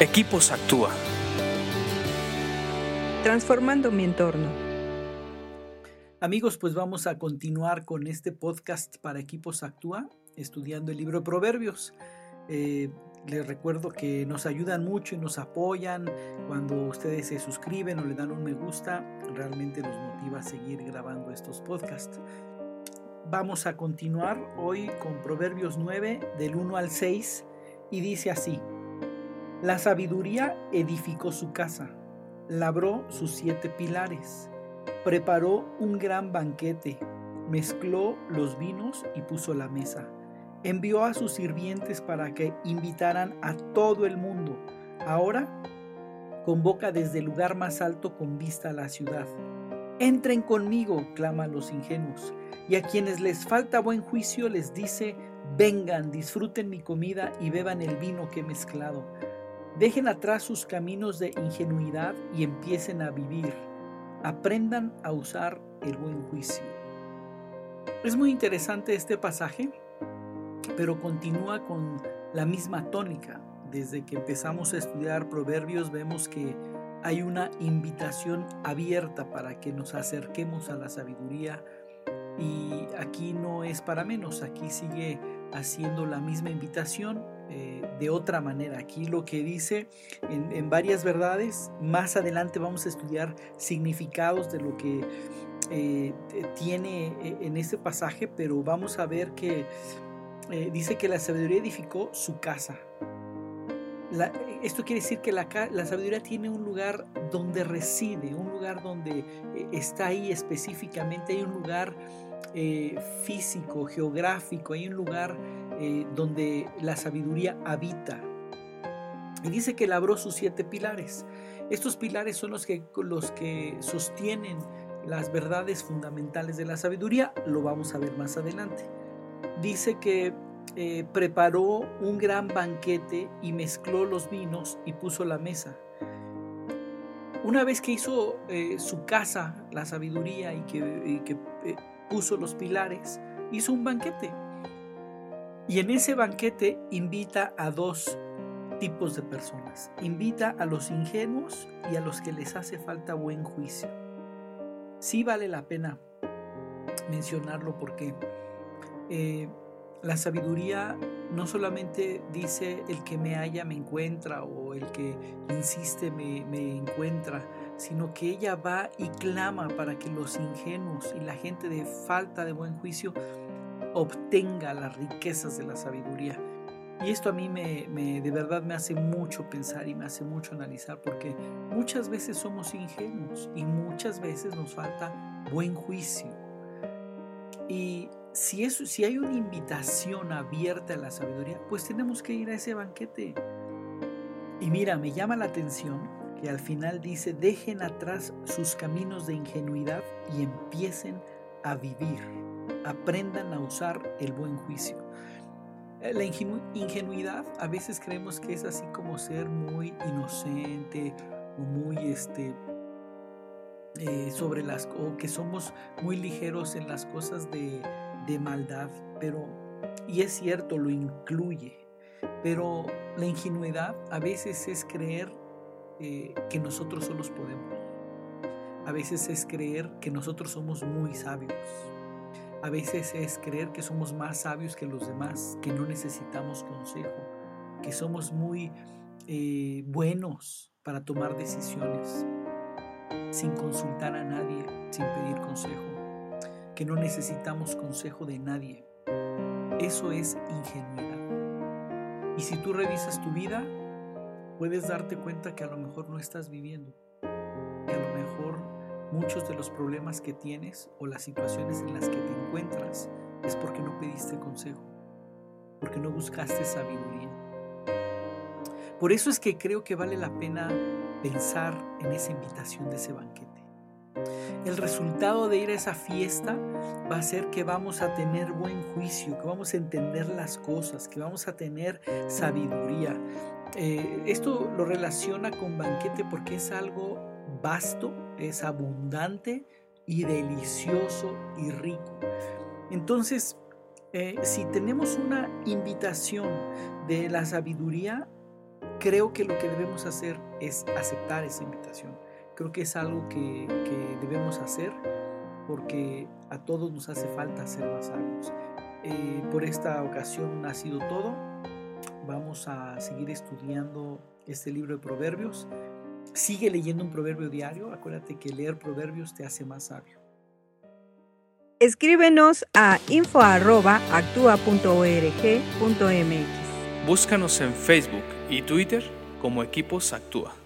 Equipos Actúa. Transformando mi entorno. Amigos, pues vamos a continuar con este podcast para Equipos Actúa, estudiando el libro de Proverbios. Eh, les recuerdo que nos ayudan mucho y nos apoyan cuando ustedes se suscriben o le dan un me gusta. Realmente nos motiva a seguir grabando estos podcasts. Vamos a continuar hoy con Proverbios 9 del 1 al 6 y dice así. La sabiduría edificó su casa, labró sus siete pilares, preparó un gran banquete, mezcló los vinos y puso la mesa. Envió a sus sirvientes para que invitaran a todo el mundo. Ahora convoca desde el lugar más alto con vista a la ciudad. Entren conmigo, claman los ingenuos, y a quienes les falta buen juicio les dice, vengan, disfruten mi comida y beban el vino que he mezclado Dejen atrás sus caminos de ingenuidad y empiecen a vivir. Aprendan a usar el buen juicio. Es muy interesante este pasaje, pero continúa con la misma tónica. Desde que empezamos a estudiar proverbios vemos que hay una invitación abierta para que nos acerquemos a la sabiduría y aquí no es para menos, aquí sigue haciendo la misma invitación eh, de otra manera. Aquí lo que dice en, varias verdades, más adelante vamos a estudiar significados de lo que eh, tiene eh, en este pasaje, pero vamos a ver que dice que la sabiduría edificó su casa. esto quiere decir que la, la, sabiduría tiene un lugar donde reside, un lugar donde está ahí específicamente, hay un lugar físico, geográfico, hay un lugar eh, donde la sabiduría habita. Y dice que labró sus siete pilares. Estos pilares son los que, los que sostienen las verdades fundamentales de la sabiduría. Lo vamos a ver más adelante. Dice que eh, preparó un gran banquete y mezcló los vinos y puso la mesa. Una vez que hizo eh, su casa, la sabiduría, y que puso los pilares, hizo un banquete. Y en ese banquete invita a dos tipos de personas. Invita a los ingenuos y a los que les hace falta buen juicio. Sí vale la pena mencionarlo porque eh, la sabiduría no solamente dice el que me halla me encuentra o el que insiste me, me encuentra, sino que ella va y clama para que los ingenuos y la gente de falta de buen juicio obtenga las riquezas de la sabiduría. Y esto a mí me, de verdad me hace mucho pensar y me hace mucho analizar porque muchas veces somos ingenuos y muchas veces nos falta buen juicio. Y si, eso, si hay una invitación abierta a la sabiduría, pues tenemos que ir a ese banquete. Y mira, me llama la atención que al final dice, dejen atrás sus caminos de ingenuidad y empiecen a vivir aprendan a usar el buen juicio. Eh, la ingenuidad a veces creemos que es así como ser muy inocente o muy este eh, sobre las o que somos muy ligeros en las cosas de, maldad, pero y es cierto lo incluye, pero la ingenuidad a veces es creer eh, que nosotros solos podemos. A veces es creer que nosotros somos muy sabios a veces es creer que somos más sabios que los demás, que no necesitamos consejo, que somos muy eh, buenos para tomar decisiones sin consultar a nadie, sin pedir consejo, que no necesitamos consejo de nadie. Eso es ingenuidad. Y si tú revisas tu vida, puedes darte cuenta que a lo mejor no estás viviendo, que a lo mejor Muchos de los problemas que tienes o las situaciones en las que te encuentras es porque no pediste consejo, porque no buscaste sabiduría. Por eso es que creo que vale la pena pensar en esa invitación de ese banquete. El resultado de ir a esa fiesta va a ser que vamos a tener buen juicio, que vamos a entender las cosas, que vamos a tener sabiduría. Eh, esto lo relaciona con banquete porque es algo vasto, es abundante y delicioso y rico. Entonces, eh, si tenemos una invitación de la sabiduría, creo que lo que debemos hacer es aceptar esa invitación. Creo que es algo que, debemos hacer porque a todos nos hace falta ser más sabios. Eh, por esta ocasión ha sido todo. Vamos a seguir estudiando este libro de proverbios. Sigue leyendo un proverbio diario. Acuérdate que leer proverbios te hace más sabio. Escríbenos a info.actua.org.mx. Búscanos en Facebook y Twitter como Equipos Actúa.